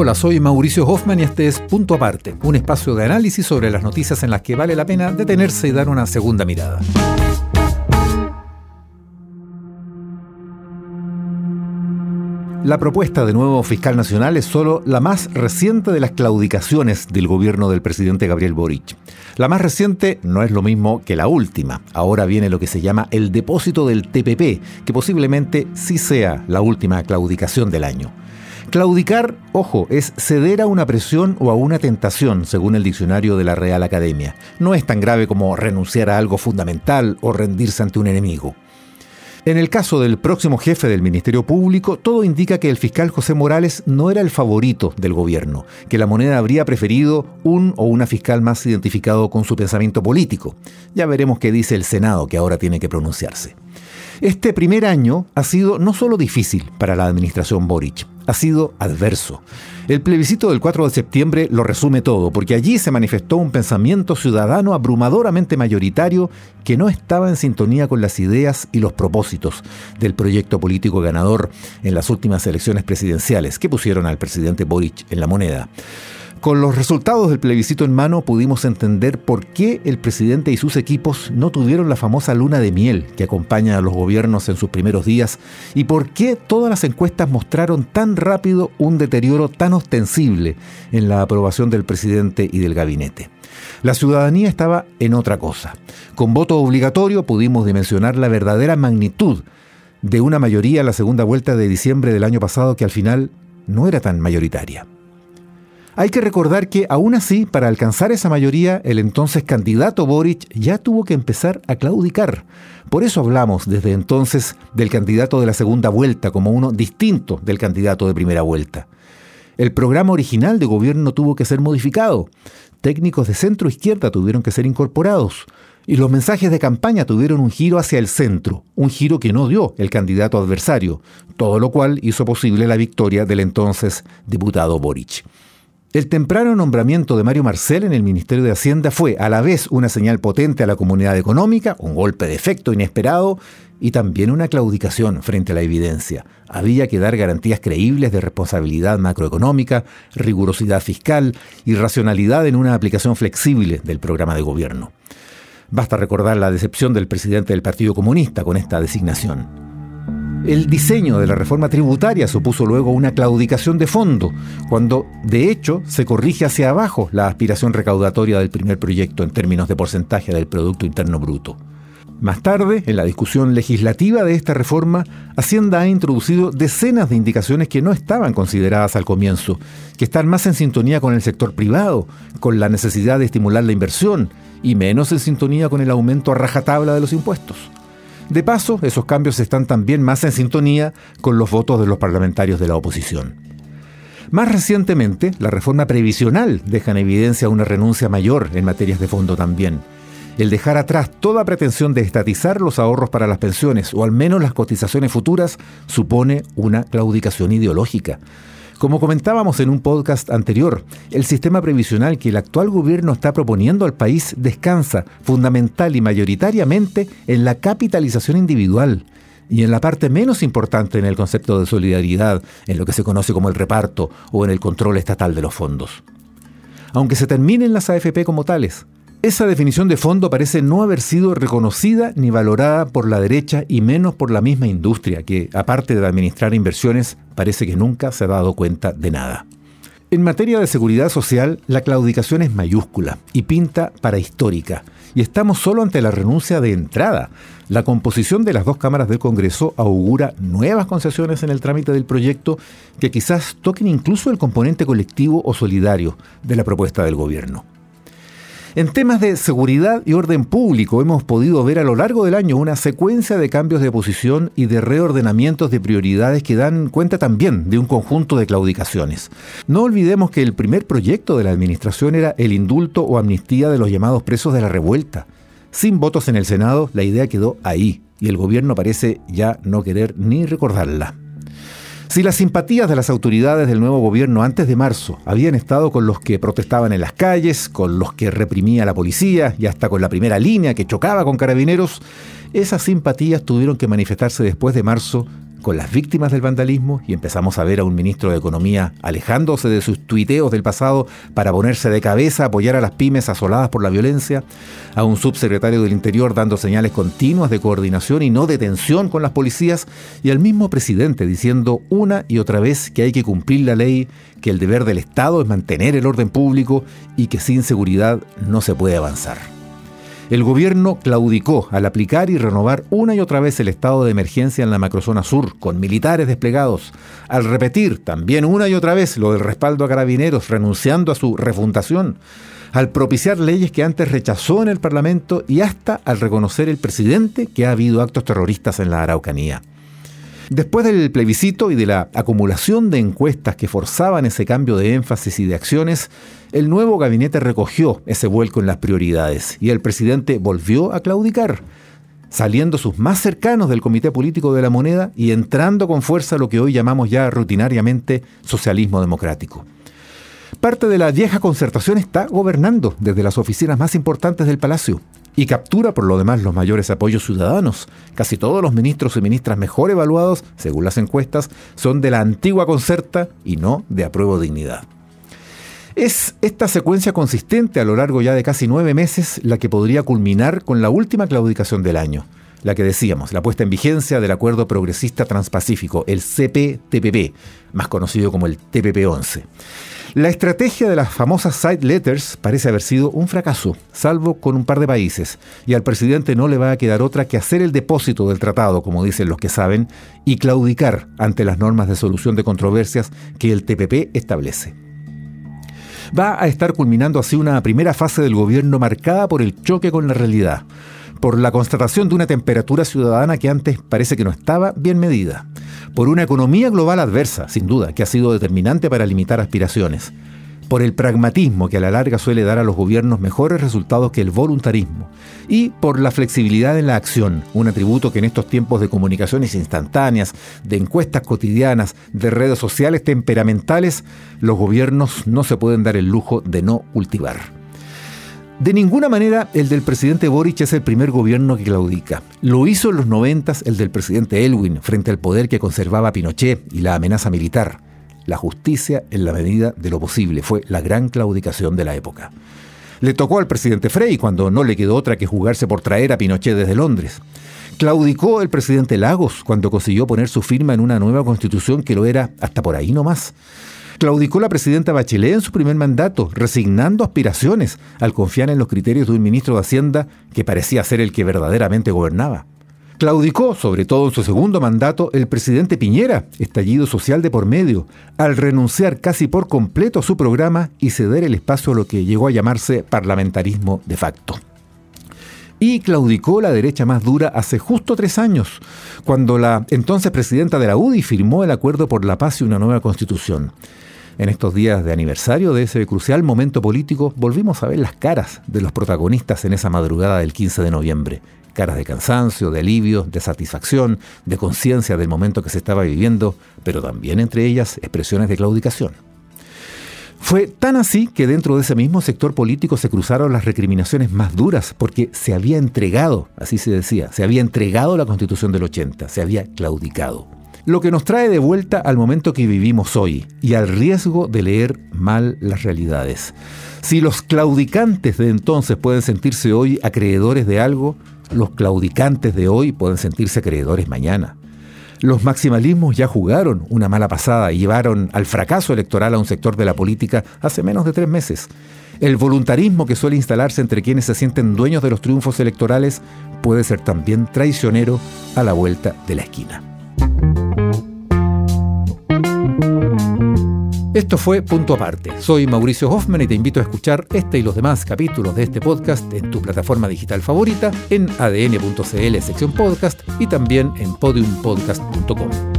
Hola, soy Mauricio Hoffman y este es Punto Aparte, un espacio de análisis sobre las noticias en las que vale la pena detenerse y dar una segunda mirada. La propuesta de nuevo fiscal nacional es solo la más reciente de las claudicaciones del gobierno del presidente Gabriel Boric. La más reciente no es lo mismo que la última. Ahora viene lo que se llama el depósito del TPP, que posiblemente sí sea la última claudicación del año. Claudicar, ojo, es ceder a una presión o a una tentación, según el diccionario de la Real Academia. No es tan grave como renunciar a algo fundamental o rendirse ante un enemigo. En el caso del próximo jefe del Ministerio Público, todo indica que el fiscal José Morales no era el favorito del gobierno, que la moneda habría preferido un o una fiscal más identificado con su pensamiento político. Ya veremos qué dice el Senado, que ahora tiene que pronunciarse. Este primer año ha sido no solo difícil para la administración Boric, ha sido adverso. El plebiscito del 4 de septiembre lo resume todo, porque allí se manifestó un pensamiento ciudadano abrumadoramente mayoritario que no estaba en sintonía con las ideas y los propósitos del proyecto político ganador en las últimas elecciones presidenciales que pusieron al presidente Boric en la moneda. Con los resultados del plebiscito en mano pudimos entender por qué el presidente y sus equipos no tuvieron la famosa luna de miel que acompaña a los gobiernos en sus primeros días y por qué todas las encuestas mostraron tan rápido un deterioro tan ostensible en la aprobación del presidente y del gabinete. La ciudadanía estaba en otra cosa. Con voto obligatorio pudimos dimensionar la verdadera magnitud de una mayoría en la segunda vuelta de diciembre del año pasado que al final no era tan mayoritaria. Hay que recordar que aún así, para alcanzar esa mayoría, el entonces candidato Boric ya tuvo que empezar a claudicar. Por eso hablamos desde entonces del candidato de la segunda vuelta como uno distinto del candidato de primera vuelta. El programa original de gobierno tuvo que ser modificado. Técnicos de centro izquierda tuvieron que ser incorporados. Y los mensajes de campaña tuvieron un giro hacia el centro, un giro que no dio el candidato adversario, todo lo cual hizo posible la victoria del entonces diputado Boric. El temprano nombramiento de Mario Marcel en el Ministerio de Hacienda fue a la vez una señal potente a la comunidad económica, un golpe de efecto inesperado y también una claudicación frente a la evidencia. Había que dar garantías creíbles de responsabilidad macroeconómica, rigurosidad fiscal y racionalidad en una aplicación flexible del programa de gobierno. Basta recordar la decepción del presidente del Partido Comunista con esta designación. El diseño de la reforma tributaria supuso luego una claudicación de fondo, cuando de hecho se corrige hacia abajo la aspiración recaudatoria del primer proyecto en términos de porcentaje del Producto Interno Bruto. Más tarde, en la discusión legislativa de esta reforma, Hacienda ha introducido decenas de indicaciones que no estaban consideradas al comienzo, que están más en sintonía con el sector privado, con la necesidad de estimular la inversión y menos en sintonía con el aumento a rajatabla de los impuestos. De paso, esos cambios están también más en sintonía con los votos de los parlamentarios de la oposición. Más recientemente, la reforma previsional deja en evidencia una renuncia mayor en materias de fondo también. El dejar atrás toda pretensión de estatizar los ahorros para las pensiones o al menos las cotizaciones futuras supone una claudicación ideológica. Como comentábamos en un podcast anterior, el sistema previsional que el actual gobierno está proponiendo al país descansa fundamental y mayoritariamente en la capitalización individual y en la parte menos importante en el concepto de solidaridad, en lo que se conoce como el reparto o en el control estatal de los fondos. Aunque se terminen las AFP como tales, esa definición de fondo parece no haber sido reconocida ni valorada por la derecha y menos por la misma industria, que, aparte de administrar inversiones, parece que nunca se ha dado cuenta de nada. En materia de seguridad social, la claudicación es mayúscula y pinta para histórica, y estamos solo ante la renuncia de entrada. La composición de las dos cámaras del Congreso augura nuevas concesiones en el trámite del proyecto que quizás toquen incluso el componente colectivo o solidario de la propuesta del gobierno. En temas de seguridad y orden público hemos podido ver a lo largo del año una secuencia de cambios de posición y de reordenamientos de prioridades que dan cuenta también de un conjunto de claudicaciones. No olvidemos que el primer proyecto de la administración era el indulto o amnistía de los llamados presos de la revuelta. Sin votos en el Senado, la idea quedó ahí y el gobierno parece ya no querer ni recordarla. Si las simpatías de las autoridades del nuevo gobierno antes de marzo habían estado con los que protestaban en las calles, con los que reprimía la policía y hasta con la primera línea que chocaba con carabineros, esas simpatías tuvieron que manifestarse después de marzo con las víctimas del vandalismo y empezamos a ver a un ministro de Economía alejándose de sus tuiteos del pasado para ponerse de cabeza, apoyar a las pymes asoladas por la violencia, a un subsecretario del Interior dando señales continuas de coordinación y no de tensión con las policías y al mismo presidente diciendo una y otra vez que hay que cumplir la ley, que el deber del Estado es mantener el orden público y que sin seguridad no se puede avanzar. El gobierno claudicó al aplicar y renovar una y otra vez el estado de emergencia en la macrozona sur, con militares desplegados, al repetir también una y otra vez lo del respaldo a carabineros, renunciando a su refundación, al propiciar leyes que antes rechazó en el Parlamento y hasta al reconocer el presidente que ha habido actos terroristas en la Araucanía. Después del plebiscito y de la acumulación de encuestas que forzaban ese cambio de énfasis y de acciones, el nuevo gabinete recogió ese vuelco en las prioridades y el presidente volvió a claudicar, saliendo sus más cercanos del Comité Político de la Moneda y entrando con fuerza lo que hoy llamamos ya rutinariamente socialismo democrático. Parte de la vieja concertación está gobernando desde las oficinas más importantes del Palacio y captura por lo demás los mayores apoyos ciudadanos. Casi todos los ministros y ministras mejor evaluados, según las encuestas, son de la antigua concerta y no de apruebo dignidad. Es esta secuencia consistente a lo largo ya de casi nueve meses la que podría culminar con la última claudicación del año, la que decíamos, la puesta en vigencia del Acuerdo Progresista Transpacífico, el CPTPP, más conocido como el TPP-11. La estrategia de las famosas side letters parece haber sido un fracaso, salvo con un par de países, y al presidente no le va a quedar otra que hacer el depósito del tratado, como dicen los que saben, y claudicar ante las normas de solución de controversias que el TPP establece va a estar culminando así una primera fase del gobierno marcada por el choque con la realidad, por la constatación de una temperatura ciudadana que antes parece que no estaba bien medida, por una economía global adversa, sin duda, que ha sido determinante para limitar aspiraciones, por el pragmatismo que a la larga suele dar a los gobiernos mejores resultados que el voluntarismo, y por la flexibilidad en la acción, un atributo que en estos tiempos de comunicaciones instantáneas, de encuestas cotidianas, de redes sociales temperamentales, los gobiernos no se pueden dar el lujo de no cultivar. De ninguna manera el del presidente Boric es el primer gobierno que claudica. Lo hizo en los noventas el del presidente Elwin frente al poder que conservaba Pinochet y la amenaza militar. La justicia en la medida de lo posible fue la gran claudicación de la época. Le tocó al presidente Frey cuando no le quedó otra que jugarse por traer a Pinochet desde Londres. Claudicó el presidente Lagos cuando consiguió poner su firma en una nueva constitución que lo era hasta por ahí nomás. Claudicó la presidenta Bachelet en su primer mandato, resignando aspiraciones al confiar en los criterios de un ministro de Hacienda que parecía ser el que verdaderamente gobernaba. Claudicó, sobre todo en su segundo mandato, el presidente Piñera, estallido social de por medio, al renunciar casi por completo a su programa y ceder el espacio a lo que llegó a llamarse parlamentarismo de facto. Y claudicó la derecha más dura hace justo tres años, cuando la entonces presidenta de la UDI firmó el acuerdo por la paz y una nueva constitución. En estos días de aniversario de ese crucial momento político, volvimos a ver las caras de los protagonistas en esa madrugada del 15 de noviembre, caras de cansancio, de alivio, de satisfacción, de conciencia del momento que se estaba viviendo, pero también entre ellas expresiones de claudicación. Fue tan así que dentro de ese mismo sector político se cruzaron las recriminaciones más duras porque se había entregado, así se decía, se había entregado la constitución del 80, se había claudicado. Lo que nos trae de vuelta al momento que vivimos hoy y al riesgo de leer mal las realidades. Si los claudicantes de entonces pueden sentirse hoy acreedores de algo, los claudicantes de hoy pueden sentirse acreedores mañana. Los maximalismos ya jugaron una mala pasada y llevaron al fracaso electoral a un sector de la política hace menos de tres meses. El voluntarismo que suele instalarse entre quienes se sienten dueños de los triunfos electorales puede ser también traicionero a la vuelta de la esquina. Esto fue Punto Aparte. Soy Mauricio Hoffman y te invito a escuchar este y los demás capítulos de este podcast en tu plataforma digital favorita, en adn.cl sección podcast y también en podiumpodcast.com.